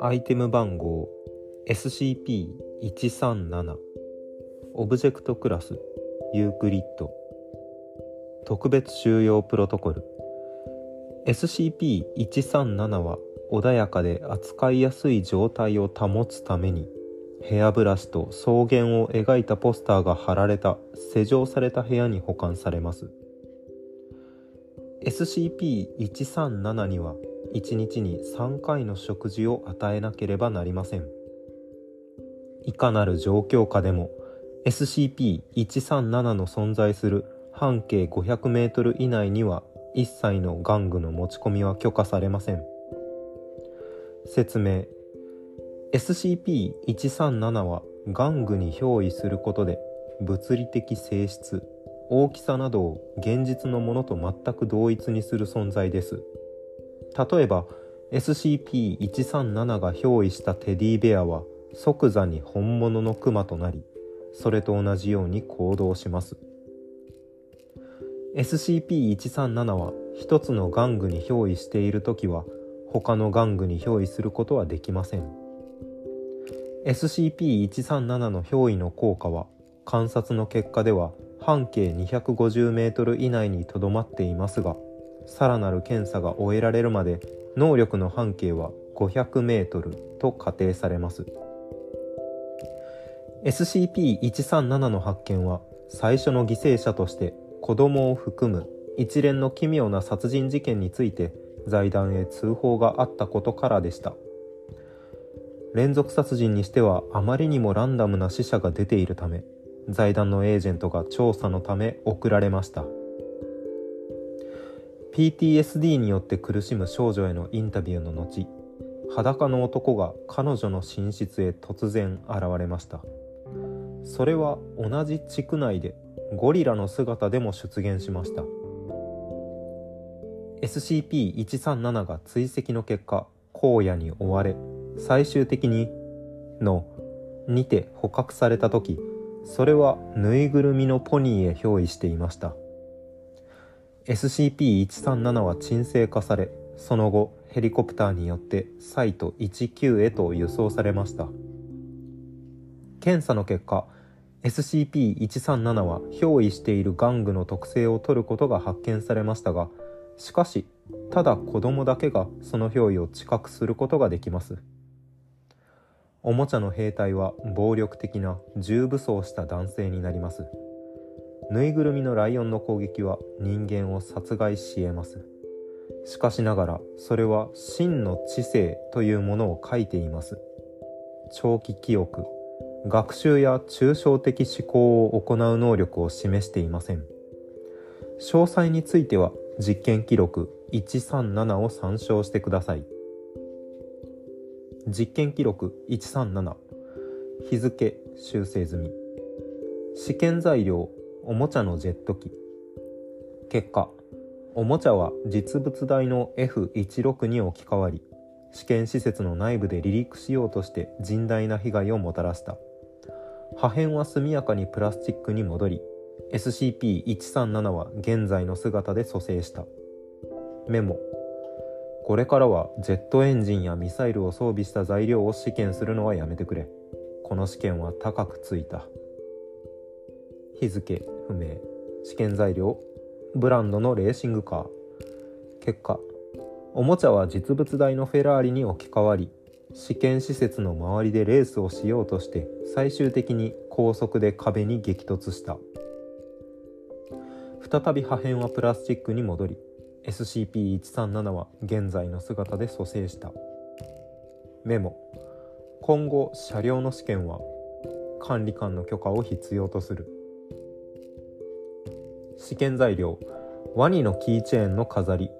アイテム番号 SCP-137 オブジェクトクラスユークリッド特別収容プロトコル SCP-137 は穏やかで扱いやすい状態を保つためにヘアブラシと草原を描いたポスターが貼られた施錠された部屋に保管されます。SCP-137 には1日に3回の食事を与えなければなりません。いかなる状況下でも SCP-137 の存在する半径 500m 以内には一切の玩具の持ち込みは許可されません。説明。SCP-137 は玩具に憑依することで物理的性質大きさなどを現実のものと全く同一にする存在です。例えば SCP-137 が憑依したテディベアは即座に本物のクマとなりそれと同じように行動します。SCP-137 は一つの玩具に憑依している時は他の玩具に憑依することはできません。SCP-137 の憑依の効果は観察の結果では半径 250m 以内にとどまっていますがさらなる検査が終えられるまで能力の半径は 500m と仮定されます。SCP-137 の発見は最初の犠牲者として子供を含む一連の奇妙な殺人事件について財団へ通報があったことからでした。連続殺人にしてはあまりにもランダムな死者が出ているため財団のエージェントが調査のため送られました。PTSD によって苦しむ少女へのインタビューの後裸の男が彼女の寝室へ突然現れました。それは同じ地区内でゴリラの姿でも出現しました。SCP-137 が追跡の結果荒野に追われ最終的にのにて捕獲された時それはぬいぐるみのポニーへ憑依していました。SCP-137 は沈静化されその後ヘリコプターによってサイト19へと輸送されました。検査の結果 SCP-137 は憑依している玩具の特性を取ることが発見されましたがしかしただ子供だけがその憑依を知覚することができます。おもちゃの兵隊は暴力的な重武装した男性になります。ぬいぐるみのライオンの攻撃は人間を殺害し得ます。しかしながらそれは真の知性というものを書いています。長期記憶学習や抽象的思考を行う能力を示していません。詳細については実験記録137を参照してください。実験記録137日付修正済み。試験材料おもちゃのジェット機。結果おもちゃは実物大の F16 に置き換わり試験施設の内部で離陸しようとして甚大な被害をもたらした。破片は速やかにプラスチックに戻り SCP-137 は現在の姿で蘇生した。メモ。これからはジェットエンジンやミサイルを装備した材料を試験するのはやめてくれ。この試験は高くついた。日付不明。試験材料ブランドのレーシングカー。結果おもちゃは実物大のフェラーリに置き換わり試験施設の周りでレースをしようとして最終的に高速で壁に激突した。再び破片はプラスチックに戻り SCP-137 は現在の姿で蘇生した。メモ。今後車両の試験は管理官の許可を必要とする。試験材料。ワニのキーチェーンの飾り。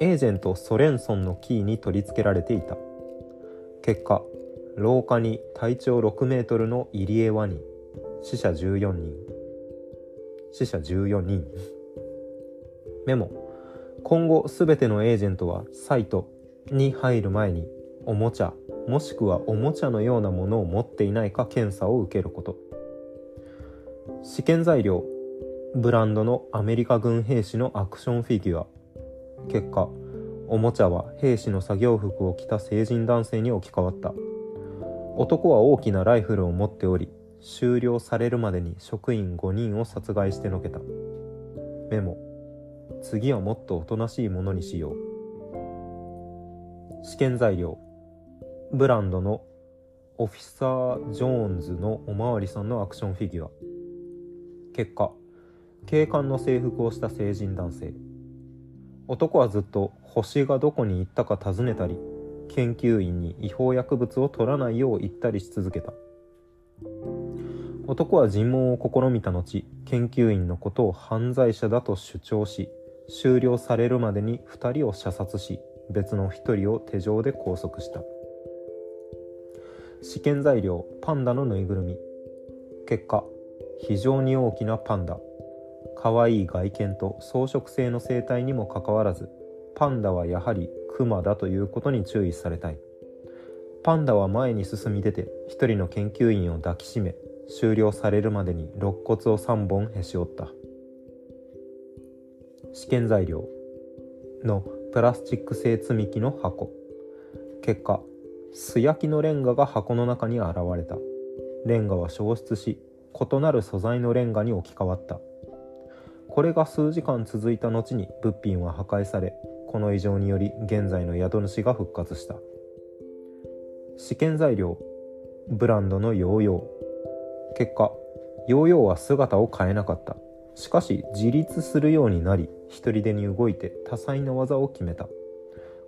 エージェントソレンソンのキーに取り付けられていた。結果。廊下に体長6メートルのイリエワニ。死者14人。死者14人。メモ。今後すべてのエージェントはサイトに入る前におもちゃもしくはおもちゃのようなものを持っていないか検査を受けること。試験材料ブランドのアメリカ軍兵士のアクションフィギュア。結果おもちゃは兵士の作業服を着た成人男性に置き換わった。男は大きなライフルを持っており終了されるまでに職員5人を殺害してのけた。メモ。次はもっとおとなしいものにしよう。試験材料。ブランドの。オフィサー・ジョーンズのおまわりさんのアクションフィギュア。結果。警官の制服をした成人男性。男はずっと星がどこに行ったか尋ねたり研究員に違法薬物を取らないよう言ったりし続けた。男は尋問を試みた後研究員のことを犯罪者だと主張し終了されるまでに2人を射殺し別の1人を手錠で拘束した。試験材料パンダのぬいぐるみ。結果非常に大きなパンダ。可愛いい外見と装飾性の生態にもかかわらずパンダはやはりクマだということに注意されたい。パンダは前に進み出て一人の研究員を抱きしめ終了されるまでに肋骨を3本へし折った。試験材料のプラスチック製積み木の箱。結果素焼きのレンガが箱の中に現れた。レンガは消失し異なる素材のレンガに置き換わった。これが数時間続いた後に物品は破壊されこの異常により現在の宿主が復活した。試験材料ブランドのヨーヨー。結果ヨーヨーは姿を変えなかった。しかし自立するようになり一人でに動いて多彩な技を決めた。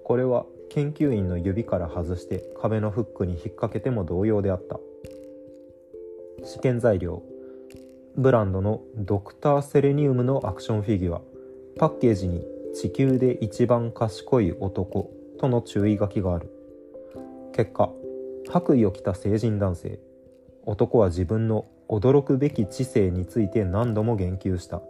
これは研究員の指から外して壁のフックに引っ掛けても同様であった。試験材料。ブランドのドクターセレニウムのアクションフィギュア。パッケージに地球で一番賢い男。との注意書きがある。結果白衣を着た成人男性。男は自分の驚くべき知性について何度も言及した。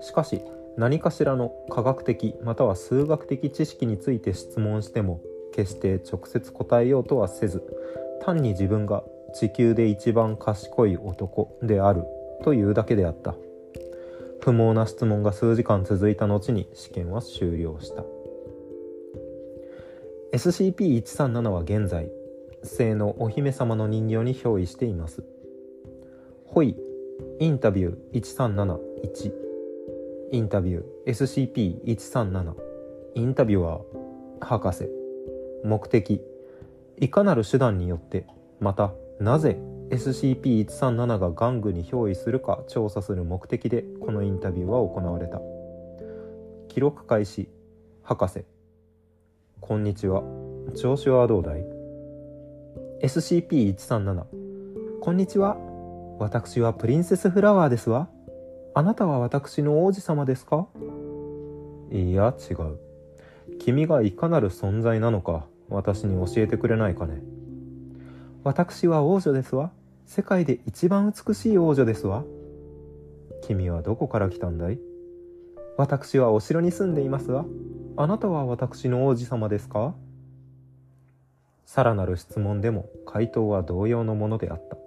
しかし何かしらの科学的または数学的知識について質問しても決して直接答えようとはせず単に自分が地球で一番賢い男であるというだけであった。不毛な質問が数時間続いた後に試験は終了した。SCP-137 は現在性のお姫様の人形に憑依しています。ホイインタビュー1371インタビュー SCP-137 インタビュアー博士。目的。いかなる手段によってまたなぜ SCP-137 が玩具に憑依するか調査する目的でこのインタビューは行われた。記録開始。博士。こんにちは。調子はどうだい？SCP-137 こんにちは。私はプリンセスフラワーですわ。あなたは私の王子様ですか？いや違う。君がいかなる存在なのか私に教えてくれないかね。私は王女ですわ。世界で一番美しい王女ですわ。君はどこから来たんだい？私はお城に住んでいますわ。あなたは私の王子様ですか？さらなる質問でも回答は同様のものであった。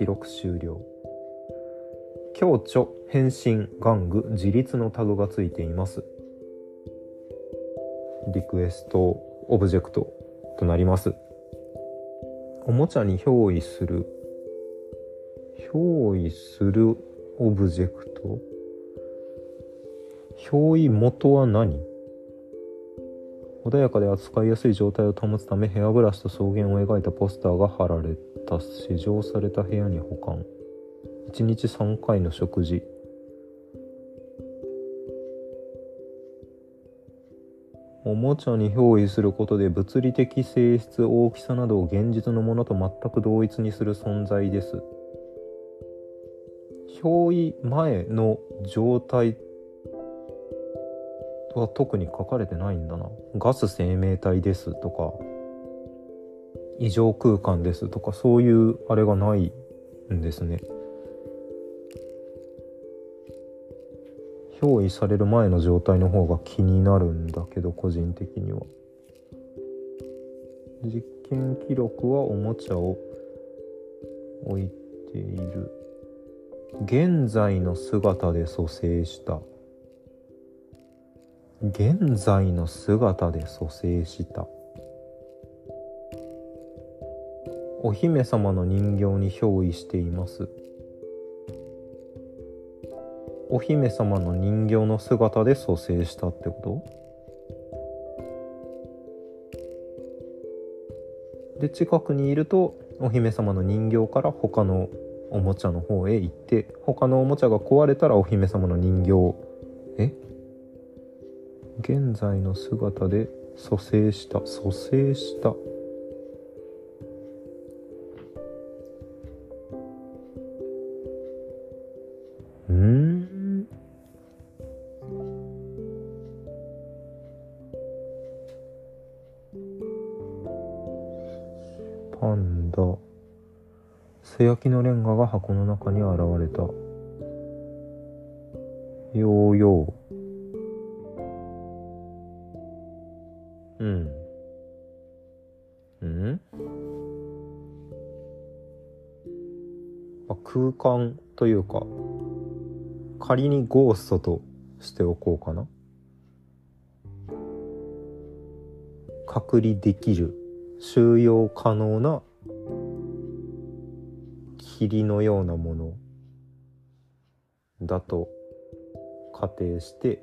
記録終了。共著変身玩具自律のタグがついています。リクエストオブジェクトとなります。おもちゃに憑依する。憑依するオブジェクト？憑依元は何？穏やかで扱いやすい状態を保つためヘアブラシと草原を描いたポスターが貼られた。施錠された部屋に保管。1日3回の食事。おもちゃに憑依することで物理的性質大きさなどを現実のものと全く同一にする存在です。憑依前の状態は特に書かれてないんだな。ガス生命体ですとか異常空間ですとかそういうあれがないんですね。憑依される前の状態の方が気になるんだけど個人的には。実験記録はおもちゃを置いている。現在の姿で蘇生した。現在の姿で蘇生した。お姫様の人形に憑依しています。お姫様の人形の姿で蘇生したってこと？で近くにいるとお姫様の人形から他のおもちゃの方へ行って他のおもちゃが壊れたらお姫様の人形え？現在の姿で蘇生した。蘇生した。うん？パンダ。素焼きのレンガが箱の中に現れた。ヨーヨー。空間というか仮にゴーストとしておこうかな。隔離できる収容可能な霧のようなものだと仮定して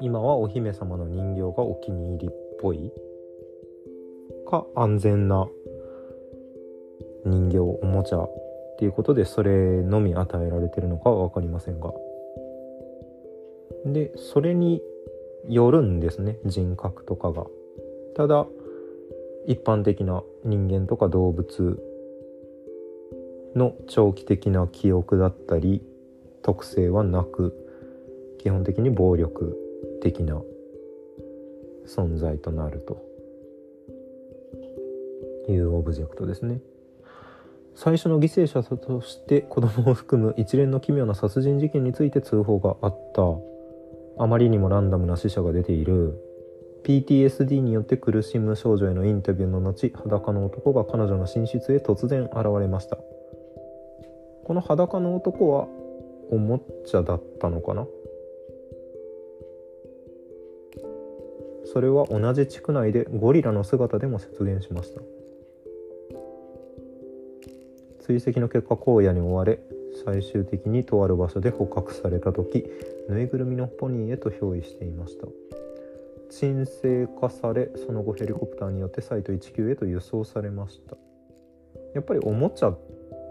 今はお姫様の人形がお気に入りっぽいか安全な人形おもちゃっていうことでそれのみ与えられてるのかは分かりませんがでそれによるんですね人格とかがただ一般的な人間とか動物の長期的な記憶だったり特性はなく基本的に暴力的な存在となるというオブジェクトですね。最初の犠牲者として子供を含む一連の奇妙な殺人事件について通報があった。あまりにもランダムな死者が出ている。PTSD によって苦しむ少女へのインタビューの後裸の男が彼女の寝室へ突然現れました。この裸の男はおもちゃだったのかな？それは同じ地区内でゴリラの姿でも出現しました。追跡の結果荒野に追われ最終的にとある場所で捕獲された時ぬいぐるみのポニーへと憑依していました。沈静化されその後ヘリコプターによってサイト19へと輸送されました。やっぱりおもちゃ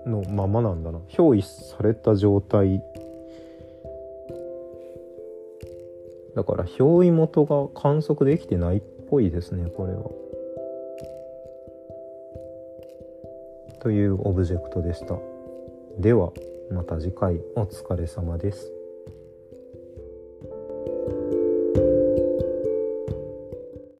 のままなんだな。憑依された状態。だから憑依元が観測できてないっぽいですねこれは。というオブジェクトでした。ではまた次回お疲れ様です。